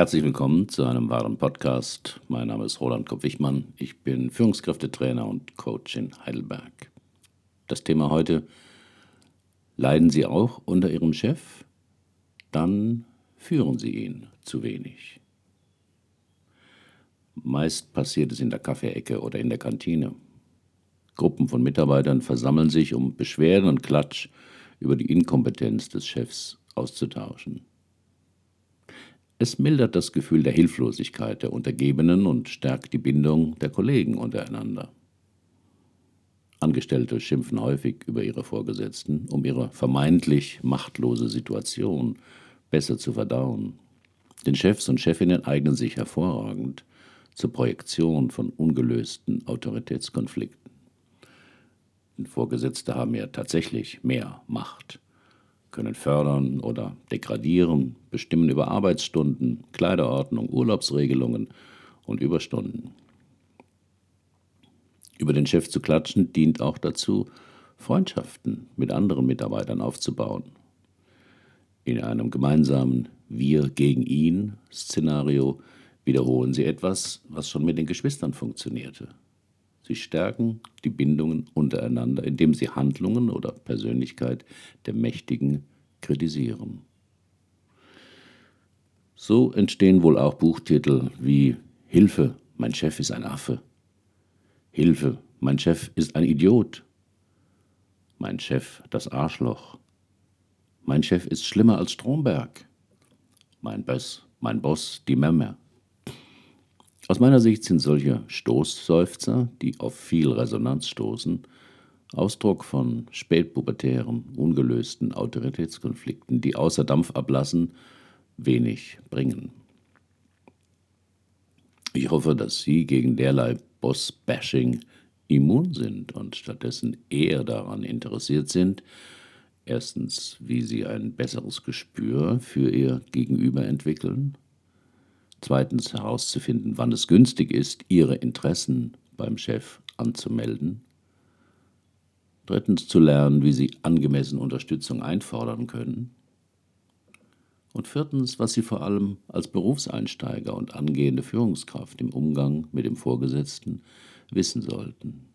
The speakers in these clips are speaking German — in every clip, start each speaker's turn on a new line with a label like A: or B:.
A: Herzlich willkommen zu einem wahren Podcast. Mein Name ist Roland Kopp-Wichmann. Ich bin Führungskräftetrainer und Coach in Heidelberg. Das Thema heute: Leiden Sie auch unter Ihrem Chef? Dann führen Sie ihn zu wenig. Meist passiert es in der Kaffeeecke oder in der Kantine. Gruppen von Mitarbeitern versammeln sich, um Beschwerden und Klatsch über die Inkompetenz des Chefs auszutauschen. Es mildert das Gefühl der Hilflosigkeit der Untergebenen und stärkt die Bindung der Kollegen untereinander. Angestellte schimpfen häufig über ihre Vorgesetzten, um ihre vermeintlich machtlose Situation besser zu verdauen. Denn Chefs und Chefinnen eignen sich hervorragend zur Projektion von ungelösten Autoritätskonflikten. Denn Vorgesetzte haben ja tatsächlich mehr Macht, können fördern oder degradieren, bestimmen über Arbeitsstunden, Kleiderordnung, Urlaubsregelungen und Überstunden. Über den Chef zu klatschen dient auch dazu, Freundschaften mit anderen Mitarbeitern aufzubauen. In einem gemeinsamen Wir gegen ihn Szenario wiederholen sie etwas, was schon mit den Geschwistern funktionierte. Sie stärken die Bindungen untereinander, indem sie Handlungen oder Persönlichkeit der Mächtigen kritisieren. So entstehen wohl auch Buchtitel wie Hilfe, mein Chef ist ein Affe. Hilfe, mein Chef ist ein Idiot. Mein Chef das Arschloch. Mein Chef ist schlimmer als Stromberg. Mein Boss, mein Boss, die Memme. Aus meiner Sicht sind solche Stoßseufzer, die auf viel Resonanz stoßen, Ausdruck von spätpubertären, ungelösten Autoritätskonflikten, die außer Dampf ablassen, wenig bringen. Ich hoffe, dass Sie gegen derlei Boss-Bashing immun sind und stattdessen eher daran interessiert sind, erstens, wie Sie ein besseres Gespür für Ihr Gegenüber entwickeln, zweitens herauszufinden, wann es günstig ist, Ihre Interessen beim Chef anzumelden, drittens zu lernen, wie Sie angemessen Unterstützung einfordern können, und viertens, was Sie vor allem als Berufseinsteiger und angehende Führungskraft im Umgang mit dem Vorgesetzten wissen sollten.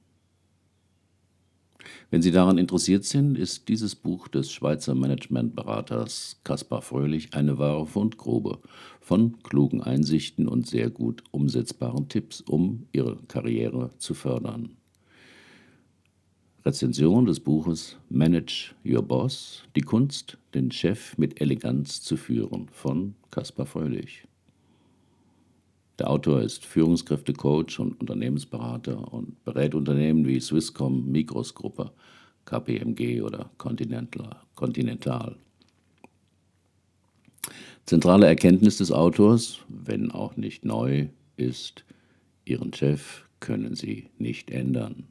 A: Wenn Sie daran interessiert sind, ist dieses Buch des Schweizer Managementberaters Kaspar Fröhlich eine wahre Fundgrube von klugen Einsichten und sehr gut umsetzbaren Tipps, um Ihre Karriere zu fördern. Rezension des Buches Manage Your Boss, die Kunst, den Chef mit Eleganz zu führen von Kaspar Fröhlich. Der Autor ist Führungskräftecoach und Unternehmensberater und berät Unternehmen wie Swisscom, Migros Gruppe, KPMG oder Continental. Continental. Zentrale Erkenntnis des Autors, wenn auch nicht neu, ist, Ihren Chef können Sie nicht ändern.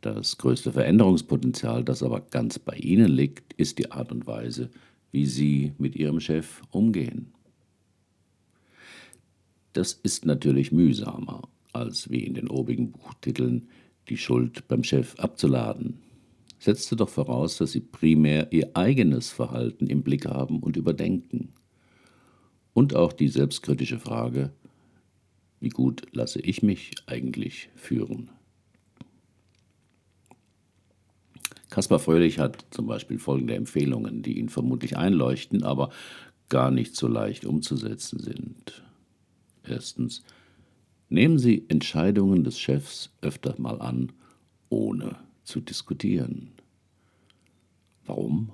A: Das größte Veränderungspotenzial, das aber ganz bei Ihnen liegt, ist die Art und Weise, wie Sie mit Ihrem Chef umgehen. Das ist natürlich mühsamer, als wie in den obigen Buchtiteln die Schuld beim Chef abzuladen. Setzte doch voraus, dass Sie primär Ihr eigenes Verhalten im Blick haben und überdenken. Und auch die selbstkritische Frage, wie gut lasse ich mich eigentlich führen? Kaspar Fröhlich hat zum Beispiel folgende Empfehlungen, die ihn vermutlich einleuchten, aber gar nicht so leicht umzusetzen sind. Erstens, nehmen Sie Entscheidungen des Chefs öfter mal an, ohne zu diskutieren. Warum?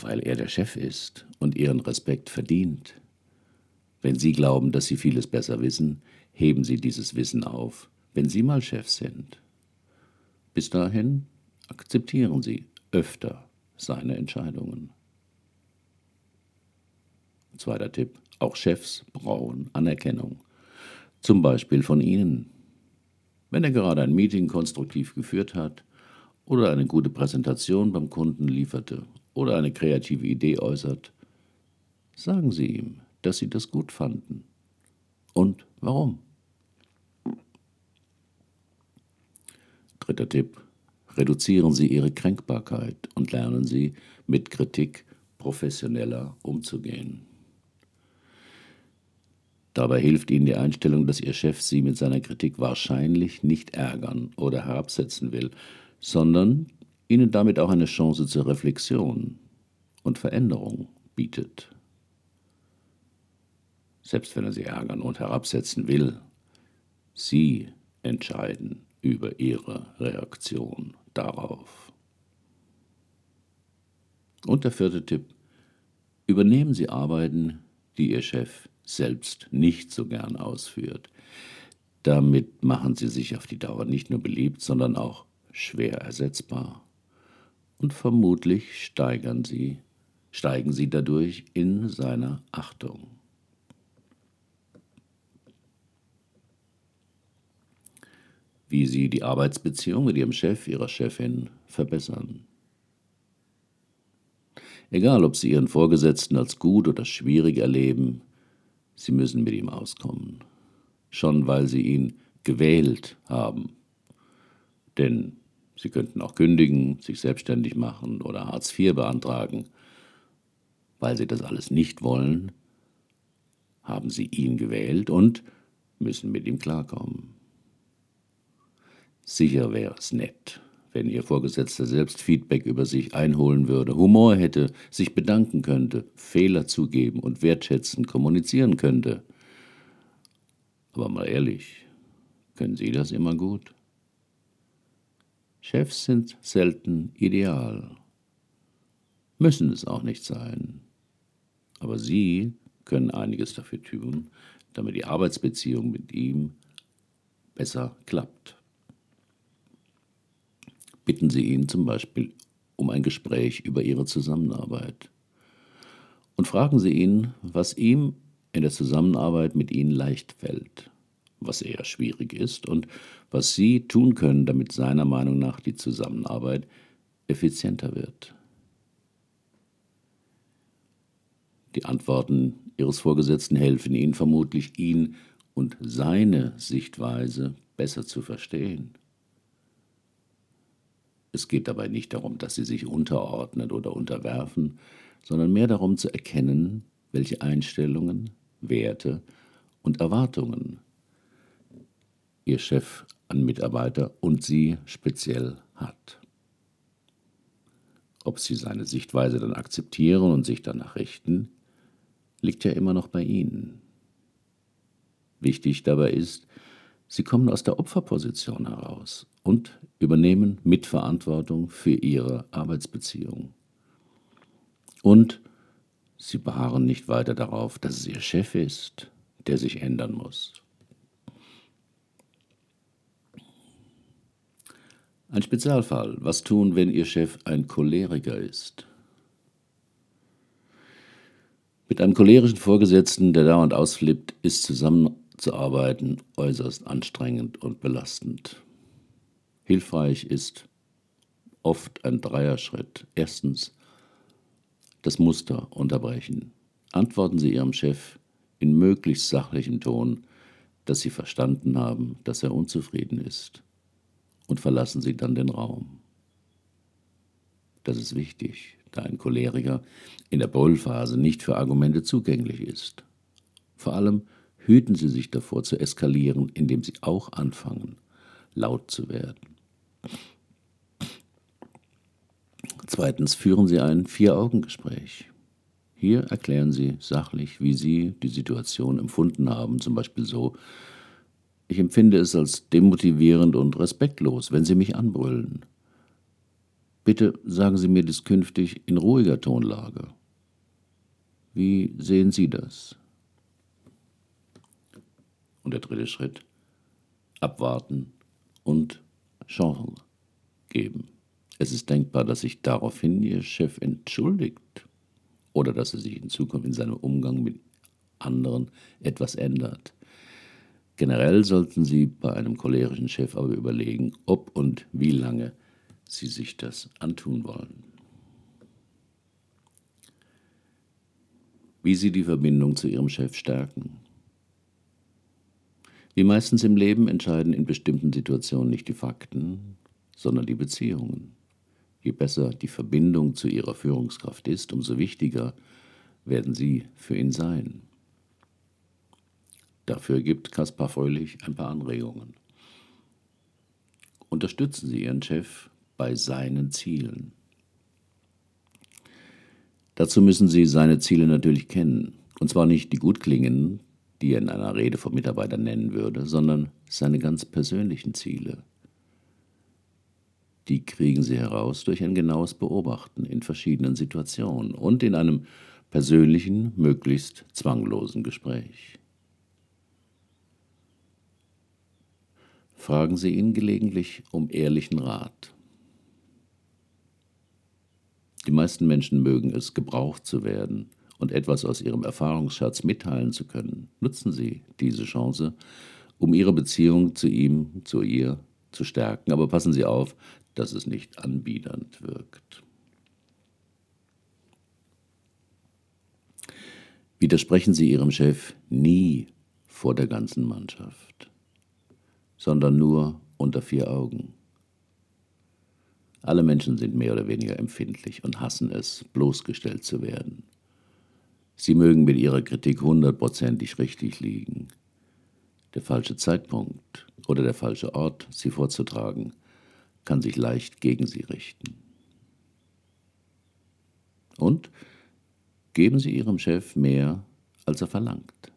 A: Weil er der Chef ist und Ihren Respekt verdient. Wenn Sie glauben, dass Sie vieles besser wissen, heben Sie dieses Wissen auf, wenn Sie mal Chef sind. Bis dahin akzeptieren Sie öfter seine Entscheidungen. Zweiter Tipp. Auch Chefs brauchen Anerkennung. Zum Beispiel von Ihnen. Wenn er gerade ein Meeting konstruktiv geführt hat oder eine gute Präsentation beim Kunden lieferte oder eine kreative Idee äußert, sagen Sie ihm, dass Sie das gut fanden. Und warum? Dritter Tipp. Reduzieren Sie Ihre Kränkbarkeit und lernen Sie, mit Kritik professioneller umzugehen. Dabei hilft Ihnen die Einstellung, dass Ihr Chef Sie mit seiner Kritik wahrscheinlich nicht ärgern oder herabsetzen will, sondern Ihnen damit auch eine Chance zur Reflexion und Veränderung bietet. Selbst wenn er Sie ärgern und herabsetzen will, Sie entscheiden über Ihre Reaktion darauf. Und der vierte Tipp. Übernehmen Sie Arbeiten, die Ihr Chef selbst nicht so gern ausführt. Damit machen Sie sich auf die Dauer nicht nur beliebt, sondern auch schwer ersetzbar. Und vermutlich steigern Sie, steigen Sie dadurch in seiner Achtung. Wie Sie die Arbeitsbeziehung mit Ihrem Chef, Ihrer Chefin verbessern. Egal, ob Sie Ihren Vorgesetzten als gut oder schwierig erleben, Sie müssen mit ihm auskommen. Schon weil Sie ihn gewählt haben. Denn Sie könnten auch kündigen, sich selbstständig machen oder Hartz IV beantragen. Weil Sie das alles nicht wollen, haben Sie ihn gewählt und müssen mit ihm klarkommen. Sicher wäre es nett, wenn Ihr Vorgesetzter selbst Feedback über sich einholen würde, Humor hätte, sich bedanken könnte, Fehler zugeben und wertschätzend kommunizieren könnte. Aber mal ehrlich, können Sie das immer gut? Chefs sind selten ideal, müssen es auch nicht sein. Aber Sie können einiges dafür tun, damit die Arbeitsbeziehung mit ihm besser klappt bitten Sie ihn zum Beispiel um ein Gespräch über Ihre Zusammenarbeit. Und fragen Sie ihn, was ihm in der Zusammenarbeit mit Ihnen leicht fällt, was eher schwierig ist und was Sie tun können, damit seiner Meinung nach die Zusammenarbeit effizienter wird. Die Antworten Ihres Vorgesetzten helfen Ihnen vermutlich, ihn und seine Sichtweise besser zu verstehen. Es geht dabei nicht darum, dass sie sich unterordnen oder unterwerfen, sondern mehr darum zu erkennen, welche Einstellungen, Werte und Erwartungen ihr Chef an Mitarbeiter und sie speziell hat. Ob sie seine Sichtweise dann akzeptieren und sich danach richten, liegt ja immer noch bei ihnen. Wichtig dabei ist, sie kommen aus der Opferposition heraus und übernehmen Mitverantwortung für ihre Arbeitsbeziehung. Und sie beharren nicht weiter darauf, dass es ihr Chef ist, der sich ändern muss. Ein Spezialfall. Was tun, wenn Ihr Chef ein Choleriker ist? Mit einem cholerischen Vorgesetzten, der dauernd ausflippt, ist zusammenzuarbeiten äußerst anstrengend und belastend. Hilfreich ist oft ein Dreierschritt. Erstens das Muster unterbrechen. Antworten Sie Ihrem Chef in möglichst sachlichem Ton, dass Sie verstanden haben, dass er unzufrieden ist, und verlassen Sie dann den Raum. Das ist wichtig, da ein Choleriker in der Brüllphase nicht für Argumente zugänglich ist. Vor allem hüten Sie sich davor zu eskalieren, indem Sie auch anfangen, laut zu werden. Zweitens führen Sie ein Vier-Augen-Gespräch. Hier erklären Sie sachlich, wie Sie die Situation empfunden haben, zum Beispiel so, ich empfinde es als demotivierend und respektlos, wenn Sie mich anbrüllen. Bitte sagen Sie mir dies künftig in ruhiger Tonlage. Wie sehen Sie das? Und der dritte Schritt, abwarten und Chance geben. Es ist denkbar, dass sich daraufhin Ihr Chef entschuldigt oder dass er sich in Zukunft in seinem Umgang mit anderen etwas ändert. Generell sollten Sie bei einem cholerischen Chef aber überlegen, ob und wie lange Sie sich das antun wollen. Wie Sie die Verbindung zu Ihrem Chef stärken. Wie meistens im Leben entscheiden in bestimmten Situationen nicht die Fakten, sondern die Beziehungen. Je besser die Verbindung zu ihrer Führungskraft ist, umso wichtiger werden sie für ihn sein. Dafür gibt Kaspar Fröhlich ein paar Anregungen. Unterstützen Sie Ihren Chef bei seinen Zielen. Dazu müssen Sie seine Ziele natürlich kennen. Und zwar nicht die gut klingenden, die er in einer Rede vom Mitarbeiter nennen würde, sondern seine ganz persönlichen Ziele. Die kriegen Sie heraus durch ein genaues Beobachten in verschiedenen Situationen und in einem persönlichen, möglichst zwanglosen Gespräch. Fragen Sie ihn gelegentlich um ehrlichen Rat. Die meisten Menschen mögen es, gebraucht zu werden und etwas aus ihrem Erfahrungsschatz mitteilen zu können. Nutzen Sie diese Chance, um Ihre Beziehung zu ihm, zu ihr zu stärken, aber passen Sie auf, dass es nicht anbiedernd wirkt. Widersprechen Sie Ihrem Chef nie vor der ganzen Mannschaft, sondern nur unter vier Augen. Alle Menschen sind mehr oder weniger empfindlich und hassen es, bloßgestellt zu werden. Sie mögen mit ihrer Kritik hundertprozentig richtig liegen. Der falsche Zeitpunkt oder der falsche Ort, sie vorzutragen, kann sich leicht gegen sie richten. Und geben Sie Ihrem Chef mehr, als er verlangt.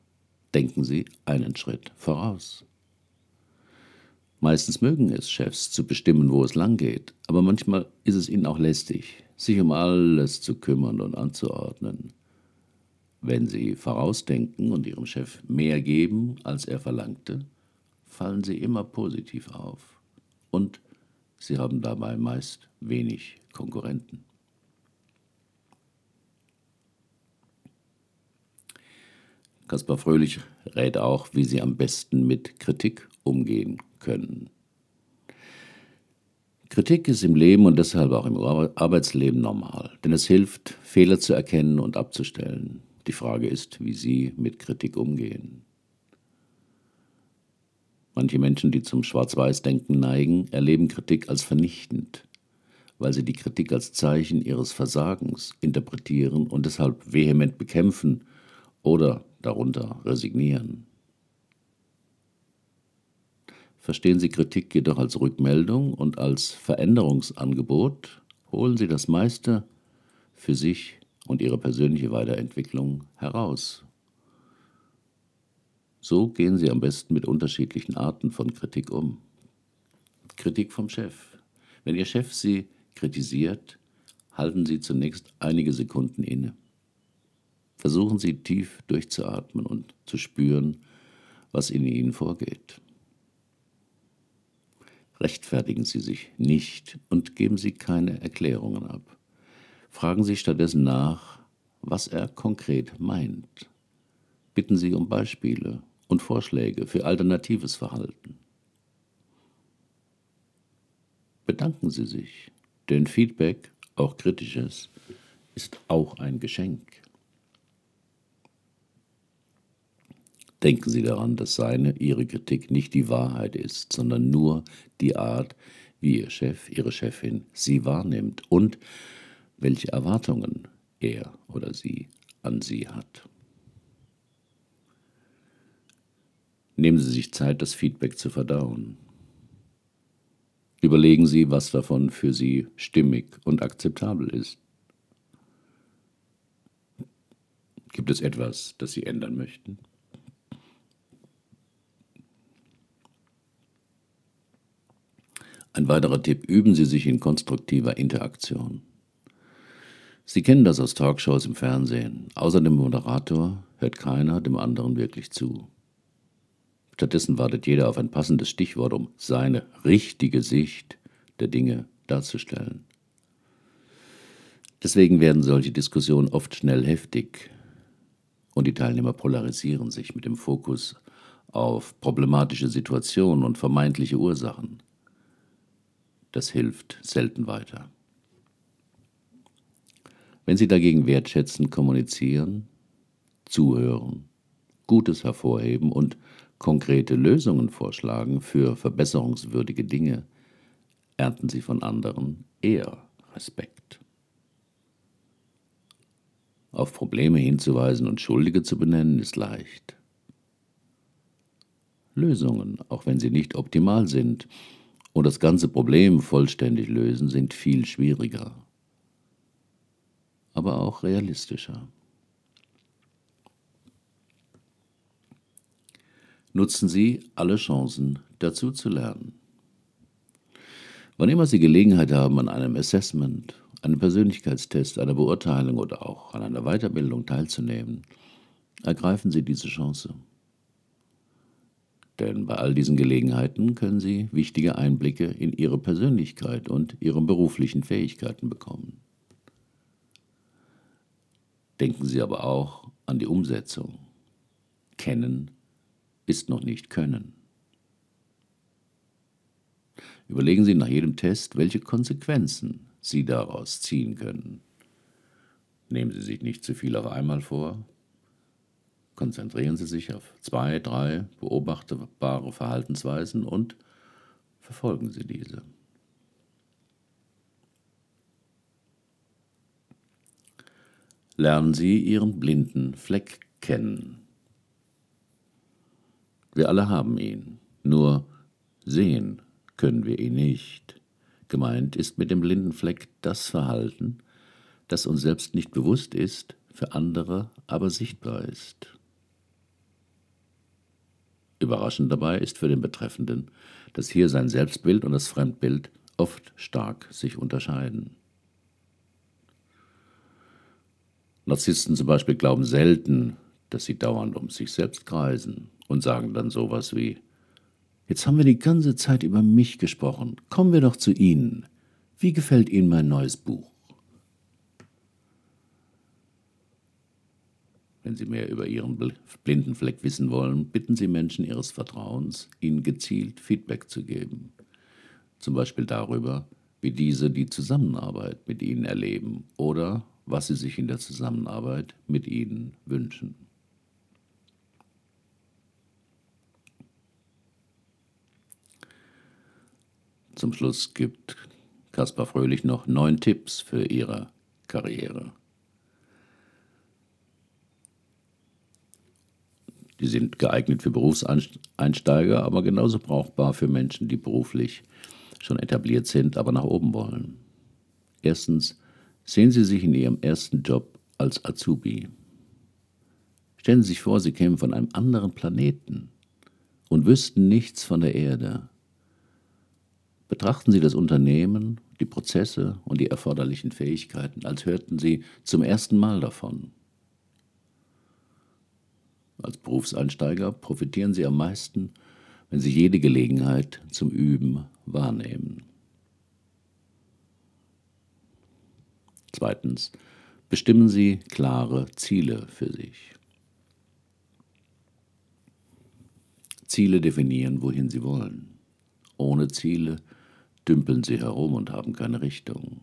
A: Denken Sie einen Schritt voraus. Meistens mögen es Chefs zu bestimmen, wo es lang geht, aber manchmal ist es ihnen auch lästig, sich um alles zu kümmern und anzuordnen. Wenn sie vorausdenken und ihrem Chef mehr geben, als er verlangte, fallen sie immer positiv auf und sie haben dabei meist wenig Konkurrenten. Kaspar Fröhlich rät auch, wie Sie am besten mit Kritik umgehen können. Kritik ist im Leben und deshalb auch im Arbeitsleben normal, denn es hilft, Fehler zu erkennen und abzustellen. Die Frage ist, wie Sie mit Kritik umgehen. Manche Menschen, die zum Schwarz-Weiß-Denken neigen, erleben Kritik als vernichtend, weil sie die Kritik als Zeichen ihres Versagens interpretieren und deshalb vehement bekämpfen oder darunter resignieren. Verstehen Sie Kritik jedoch als Rückmeldung und als Veränderungsangebot, holen Sie das meiste für sich und Ihre persönliche Weiterentwicklung heraus. So gehen Sie am besten mit unterschiedlichen Arten von Kritik um. Kritik vom Chef. Wenn Ihr Chef Sie kritisiert, halten Sie zunächst einige Sekunden inne. Versuchen Sie tief durchzuatmen und zu spüren, was in Ihnen vorgeht rechtfertigen Sie sich nicht und geben Sie keine Erklärungen ab. Fragen Sie stattdessen nach, was er konkret meint. Bitten Sie um Beispiele und Vorschläge für alternatives Verhalten. Bedanken Sie sich, denn Feedback, auch kritisches, ist auch ein Geschenk. Denken Sie daran, dass seine, Ihre Kritik nicht die Wahrheit ist, sondern nur die Art, wie Ihr Chef, Ihre Chefin Sie wahrnimmt und welche Erwartungen er oder sie an Sie hat. Nehmen Sie sich Zeit, das Feedback zu verdauen. Überlegen Sie, was davon für Sie stimmig und akzeptabel ist. Gibt es etwas, das Sie ändern möchten? Ein weiterer Tipp, üben Sie sich in konstruktiver Interaktion. Sie kennen das aus Talkshows im Fernsehen. Außer dem Moderator hört keiner dem anderen wirklich zu. Stattdessen wartet jeder auf ein passendes Stichwort, um seine richtige Sicht der Dinge darzustellen. Deswegen werden solche Diskussionen oft schnell heftig und die Teilnehmer polarisieren sich mit dem Fokus auf problematische Situationen und vermeintliche Ursachen das hilft selten weiter. Wenn Sie dagegen wertschätzend kommunizieren, zuhören, Gutes hervorheben und konkrete Lösungen vorschlagen für verbesserungswürdige Dinge, ernten Sie von anderen eher Respekt. Auf Probleme hinzuweisen und Schuldige zu benennen ist leicht. Lösungen, auch wenn sie nicht optimal sind. Und das ganze Problem vollständig lösen sind viel schwieriger, aber auch realistischer. Nutzen Sie alle Chancen, dazu zu lernen. Wann immer Sie Gelegenheit haben, an einem Assessment, einem Persönlichkeitstest, einer Beurteilung oder auch an einer Weiterbildung teilzunehmen, ergreifen Sie diese Chance. Denn bei all diesen Gelegenheiten können Sie wichtige Einblicke in Ihre Persönlichkeit und Ihre beruflichen Fähigkeiten bekommen. Denken Sie aber auch an die Umsetzung. Kennen ist noch nicht Können. Überlegen Sie nach jedem Test, welche Konsequenzen Sie daraus ziehen können. Nehmen Sie sich nicht zu viel auf einmal vor. Konzentrieren Sie sich auf zwei, drei beobachtbare Verhaltensweisen und verfolgen Sie diese. Lernen Sie Ihren blinden Fleck kennen. Wir alle haben ihn, nur sehen können wir ihn nicht. Gemeint ist mit dem blinden Fleck das Verhalten, das uns selbst nicht bewusst ist, für andere aber sichtbar ist. Überraschend dabei ist für den Betreffenden, dass hier sein Selbstbild und das Fremdbild oft stark sich unterscheiden. Narzissten zum Beispiel glauben selten, dass sie dauernd um sich selbst kreisen und sagen dann sowas wie Jetzt haben wir die ganze Zeit über mich gesprochen. Kommen wir doch zu Ihnen. Wie gefällt Ihnen mein neues Buch? Wenn Sie mehr über Ihren blinden Fleck wissen wollen, bitten Sie Menschen Ihres Vertrauens, Ihnen gezielt Feedback zu geben. Zum Beispiel darüber, wie diese die Zusammenarbeit mit Ihnen erleben oder was Sie sich in der Zusammenarbeit mit Ihnen wünschen. Zum Schluss gibt Kaspar Fröhlich noch neun Tipps für Ihre Karriere. Die sind geeignet für Berufseinsteiger, aber genauso brauchbar für Menschen, die beruflich schon etabliert sind, aber nach oben wollen. Erstens, sehen Sie sich in Ihrem ersten Job als Azubi. Stellen Sie sich vor, Sie kämen von einem anderen Planeten und wüssten nichts von der Erde. Betrachten Sie das Unternehmen, die Prozesse und die erforderlichen Fähigkeiten, als hörten Sie zum ersten Mal davon. Als Berufseinsteiger profitieren Sie am meisten, wenn Sie jede Gelegenheit zum Üben wahrnehmen. Zweitens, bestimmen Sie klare Ziele für sich. Ziele definieren, wohin Sie wollen. Ohne Ziele dümpeln sie herum und haben keine Richtung.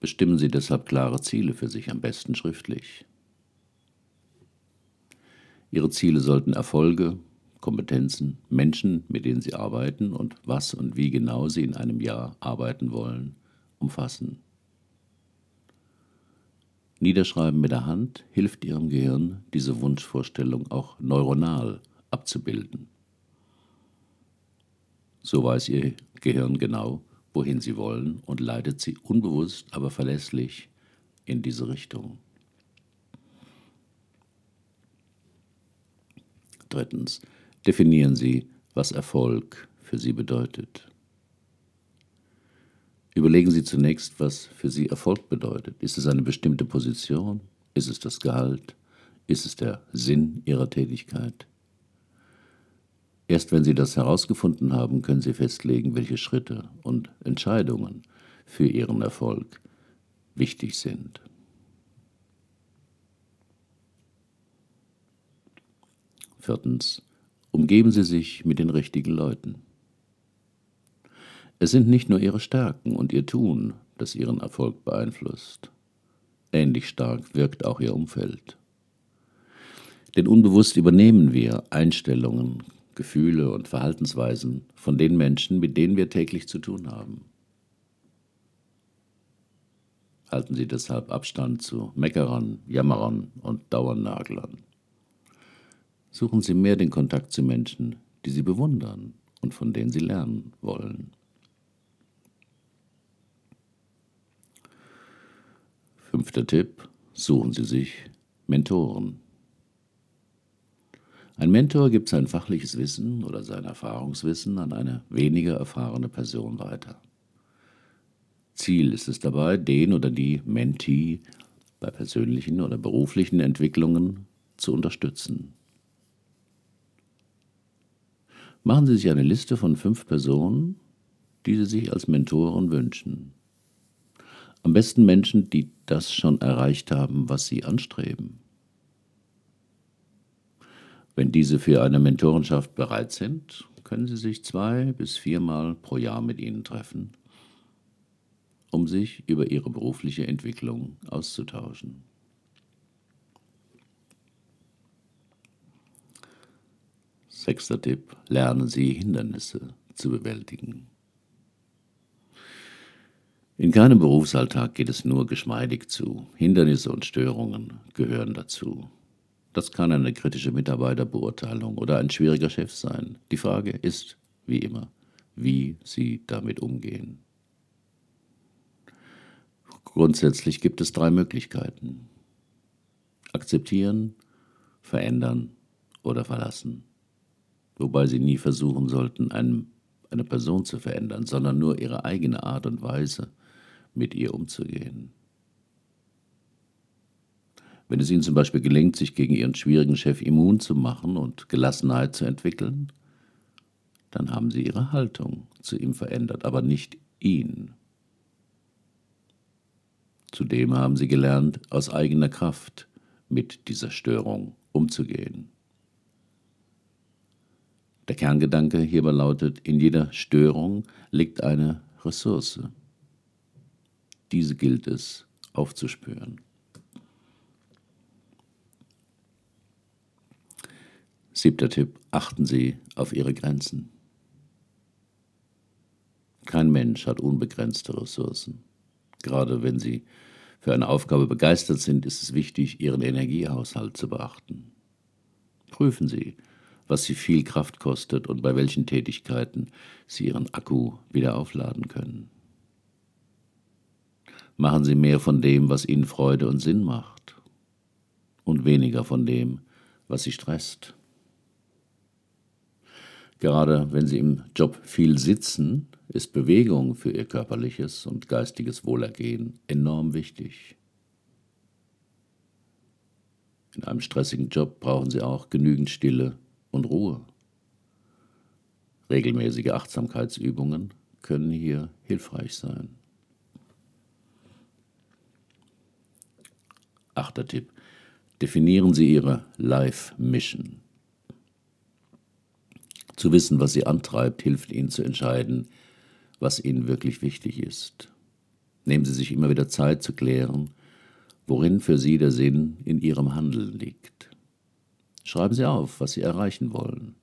A: Bestimmen Sie deshalb klare Ziele für sich, am besten schriftlich. Ihre Ziele sollten Erfolge, Kompetenzen, Menschen, mit denen Sie arbeiten und was und wie genau Sie in einem Jahr arbeiten wollen, umfassen. Niederschreiben mit der Hand hilft Ihrem Gehirn, diese Wunschvorstellung auch neuronal abzubilden. So weiß Ihr Gehirn genau, wohin Sie wollen und leitet Sie unbewusst, aber verlässlich in diese Richtung. Drittens, definieren Sie, was Erfolg für Sie bedeutet. Überlegen Sie zunächst, was für Sie Erfolg bedeutet. Ist es eine bestimmte Position? Ist es das Gehalt? Ist es der Sinn Ihrer Tätigkeit? Erst wenn Sie das herausgefunden haben, können Sie festlegen, welche Schritte und Entscheidungen für Ihren Erfolg wichtig sind. Viertens. Umgeben Sie sich mit den richtigen Leuten. Es sind nicht nur Ihre Stärken und Ihr Tun, das Ihren Erfolg beeinflusst. Ähnlich stark wirkt auch Ihr Umfeld. Denn unbewusst übernehmen wir Einstellungen, Gefühle und Verhaltensweisen von den Menschen, mit denen wir täglich zu tun haben. Halten Sie deshalb Abstand zu Meckerern, Jammerern und Dauernaglern. Suchen Sie mehr den Kontakt zu Menschen, die Sie bewundern und von denen Sie lernen wollen. Fünfter Tipp, suchen Sie sich Mentoren. Ein Mentor gibt sein fachliches Wissen oder sein Erfahrungswissen an eine weniger erfahrene Person weiter. Ziel ist es dabei, den oder die Mentee bei persönlichen oder beruflichen Entwicklungen zu unterstützen. Machen Sie sich eine Liste von fünf Personen, die Sie sich als Mentoren wünschen. Am besten Menschen, die das schon erreicht haben, was Sie anstreben. Wenn diese für eine Mentorenschaft bereit sind, können Sie sich zwei bis viermal pro Jahr mit ihnen treffen, um sich über ihre berufliche Entwicklung auszutauschen. Sechster Tipp, lernen Sie Hindernisse zu bewältigen. In keinem Berufsalltag geht es nur geschmeidig zu. Hindernisse und Störungen gehören dazu. Das kann eine kritische Mitarbeiterbeurteilung oder ein schwieriger Chef sein. Die Frage ist, wie immer, wie Sie damit umgehen. Grundsätzlich gibt es drei Möglichkeiten. Akzeptieren, verändern oder verlassen. Wobei Sie nie versuchen sollten, eine Person zu verändern, sondern nur ihre eigene Art und Weise, mit ihr umzugehen. Wenn es ihnen zum Beispiel gelingt, sich gegen ihren schwierigen Chef immun zu machen und Gelassenheit zu entwickeln, dann haben sie ihre Haltung zu ihm verändert, aber nicht ihn. Zudem haben sie gelernt, aus eigener Kraft mit dieser Störung umzugehen. Der Kerngedanke hierbei lautet, in jeder Störung liegt eine Ressource. Diese gilt es aufzuspüren. Siebter Tipp, achten Sie auf Ihre Grenzen. Kein Mensch hat unbegrenzte Ressourcen. Gerade wenn Sie für eine Aufgabe begeistert sind, ist es wichtig, Ihren Energiehaushalt zu beachten. Prüfen Sie, was Sie viel Kraft kostet und bei welchen Tätigkeiten Sie Ihren Akku wieder aufladen können. Machen Sie mehr von dem, was Ihnen Freude und Sinn macht und weniger von dem, was Sie stresst. Gerade wenn Sie im Job viel sitzen, ist Bewegung für Ihr körperliches und geistiges Wohlergehen enorm wichtig. In einem stressigen Job brauchen Sie auch genügend Stille und Ruhe. Regelmäßige Achtsamkeitsübungen können hier hilfreich sein. Achter Tipp. Definieren Sie Ihre Life Mission. Zu wissen, was sie antreibt, hilft ihnen zu entscheiden, was ihnen wirklich wichtig ist. Nehmen Sie sich immer wieder Zeit zu klären, worin für Sie der Sinn in Ihrem Handeln liegt. Schreiben Sie auf, was Sie erreichen wollen,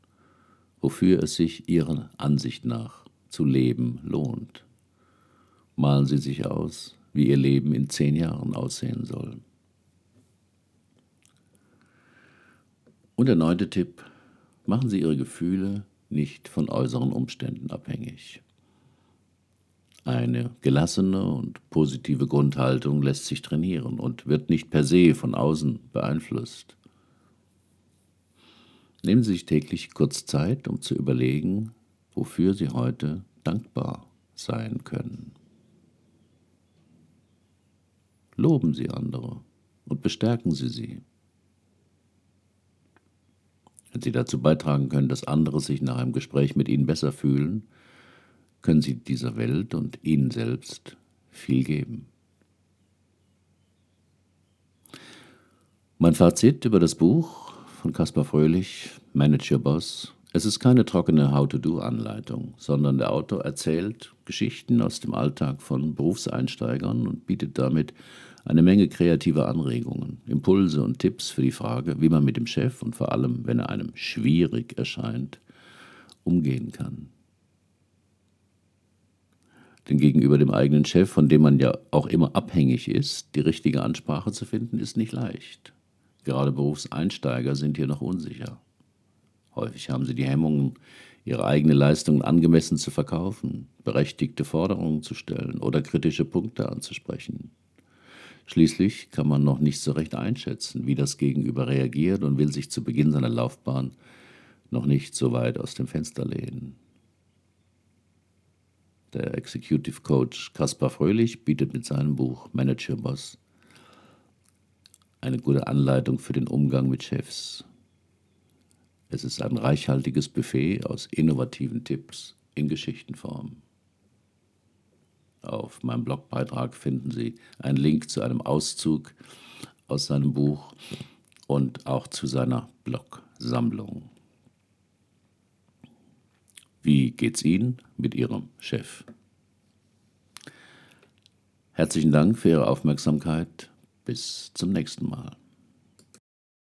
A: wofür es sich Ihrer Ansicht nach zu leben lohnt. Malen Sie sich aus, wie Ihr Leben in zehn Jahren aussehen soll. Und der neunte Tipp, Machen Sie Ihre Gefühle nicht von äußeren Umständen abhängig. Eine gelassene und positive Grundhaltung lässt sich trainieren und wird nicht per se von außen beeinflusst. Nehmen Sie sich täglich kurz Zeit, um zu überlegen, wofür Sie heute dankbar sein können. Loben Sie andere und bestärken Sie sie. Wenn Sie dazu beitragen können, dass andere sich nach einem Gespräch mit Ihnen besser fühlen, können Sie dieser Welt und Ihnen selbst viel geben. Mein Fazit über das Buch von Caspar Fröhlich, Manage Your Boss. Es ist keine trockene How-to-Do-Anleitung, sondern der Autor erzählt Geschichten aus dem Alltag von Berufseinsteigern und bietet damit eine Menge kreativer Anregungen, Impulse und Tipps für die Frage, wie man mit dem Chef und vor allem, wenn er einem schwierig erscheint, umgehen kann. Denn gegenüber dem eigenen Chef, von dem man ja auch immer abhängig ist, die richtige Ansprache zu finden, ist nicht leicht. Gerade Berufseinsteiger sind hier noch unsicher. Häufig haben sie die Hemmungen, ihre eigene Leistungen angemessen zu verkaufen, berechtigte Forderungen zu stellen oder kritische Punkte anzusprechen. Schließlich kann man noch nicht so recht einschätzen, wie das Gegenüber reagiert und will sich zu Beginn seiner Laufbahn noch nicht so weit aus dem Fenster lehnen. Der Executive Coach Kaspar Fröhlich bietet mit seinem Buch Manager Boss eine gute Anleitung für den Umgang mit Chefs. Es ist ein reichhaltiges Buffet aus innovativen Tipps in Geschichtenform. Auf meinem Blogbeitrag finden Sie einen Link zu einem Auszug aus seinem Buch und auch zu seiner Blogsammlung. Wie geht's Ihnen mit Ihrem Chef? Herzlichen Dank für Ihre Aufmerksamkeit. Bis zum nächsten Mal.